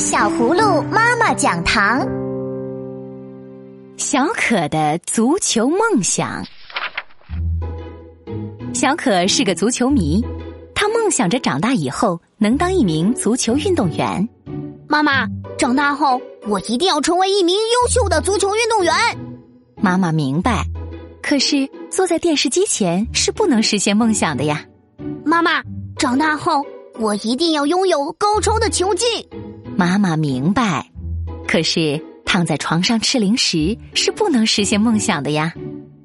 小葫芦妈妈讲堂：小可的足球梦想。小可是个足球迷，他梦想着长大以后能当一名足球运动员。妈妈，长大后我一定要成为一名优秀的足球运动员。妈妈明白，可是坐在电视机前是不能实现梦想的呀。妈妈，长大后我一定要拥有高超的球技。妈妈明白，可是躺在床上吃零食是不能实现梦想的呀。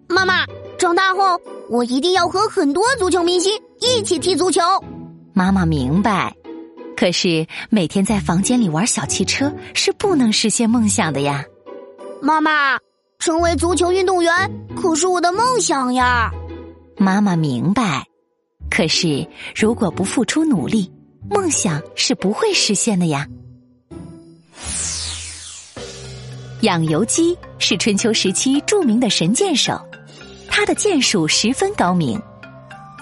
妈妈，长大后我一定要和很多足球明星一起踢足球。妈妈明白，可是每天在房间里玩小汽车是不能实现梦想的呀。妈妈，成为足球运动员可是我的梦想呀。妈妈明白，可是如果不付出努力，梦想是不会实现的呀。养由基是春秋时期著名的神箭手，他的箭术十分高明。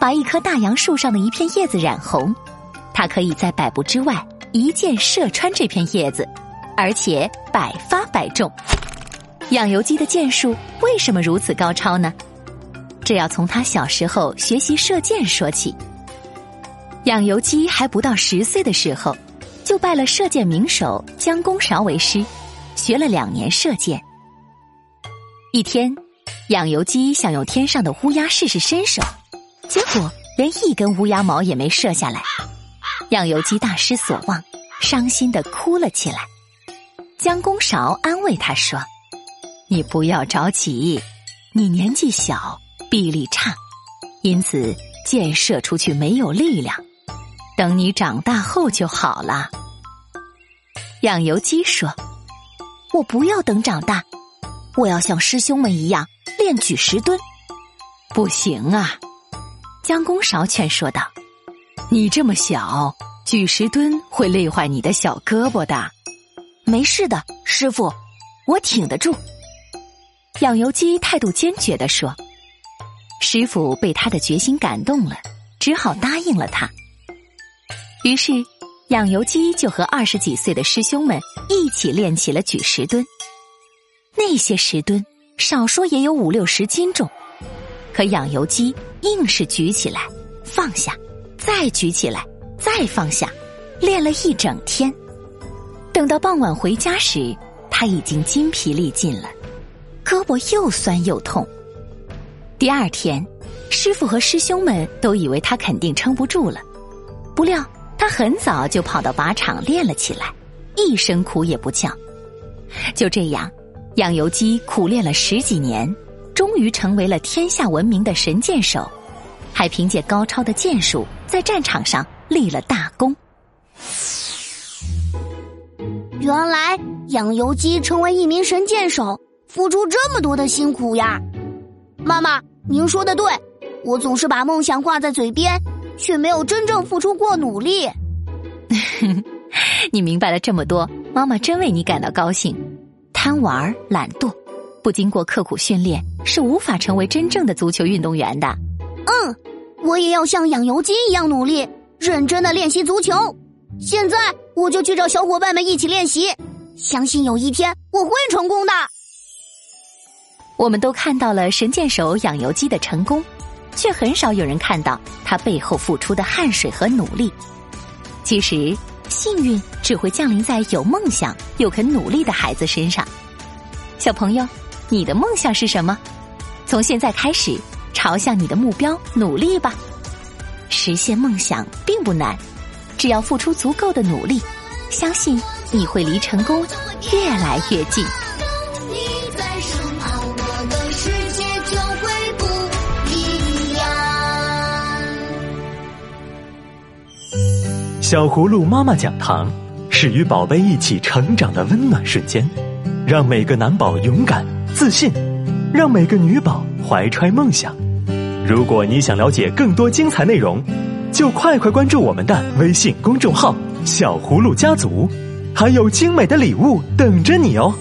把一棵大杨树上的一片叶子染红，他可以在百步之外一箭射穿这片叶子，而且百发百中。养由基的箭术为什么如此高超呢？这要从他小时候学习射箭说起。养由基还不到十岁的时候，就拜了射箭名手江公韶为师。学了两年射箭，一天，养由基想用天上的乌鸦试试身手，结果连一根乌鸦毛也没射下来。养由基大失所望，伤心的哭了起来。姜公韶安慰他说：“你不要着急，你年纪小，臂力差，因此箭射出去没有力量。等你长大后就好了。”养由基说。我不要等长大，我要像师兄们一样练举十吨。不行啊，江公勺劝说道：“你这么小，举十吨会累坏你的小胳膊的。”没事的，师傅，我挺得住。养由基态度坚决地说：“师傅被他的决心感动了，只好答应了他。”于是。养由基就和二十几岁的师兄们一起练起了举石墩。那些石墩少说也有五六十斤重，可养由基硬是举起来，放下，再举起来，再放下，练了一整天。等到傍晚回家时，他已经筋疲力尽了，胳膊又酸又痛。第二天，师傅和师兄们都以为他肯定撑不住了，不料。他很早就跑到靶场练了起来，一声苦也不叫。就这样，养由基苦练了十几年，终于成为了天下闻名的神箭手，还凭借高超的箭术在战场上立了大功。原来养由基成为一名神箭手，付出这么多的辛苦呀！妈妈，您说的对，我总是把梦想挂在嘴边。却没有真正付出过努力。你明白了这么多，妈妈真为你感到高兴。贪玩、懒惰，不经过刻苦训练，是无法成为真正的足球运动员的。嗯，我也要像养油鸡一样努力，认真的练习足球。现在我就去找小伙伴们一起练习，相信有一天我会成功的。我们都看到了神箭手养油鸡的成功。却很少有人看到他背后付出的汗水和努力。其实，幸运只会降临在有梦想又肯努力的孩子身上。小朋友，你的梦想是什么？从现在开始，朝向你的目标努力吧。实现梦想并不难，只要付出足够的努力，相信你会离成功越来越近。小葫芦妈妈讲堂，是与宝贝一起成长的温暖瞬间，让每个男宝勇敢自信，让每个女宝怀揣梦想。如果你想了解更多精彩内容，就快快关注我们的微信公众号“小葫芦家族”，还有精美的礼物等着你哦。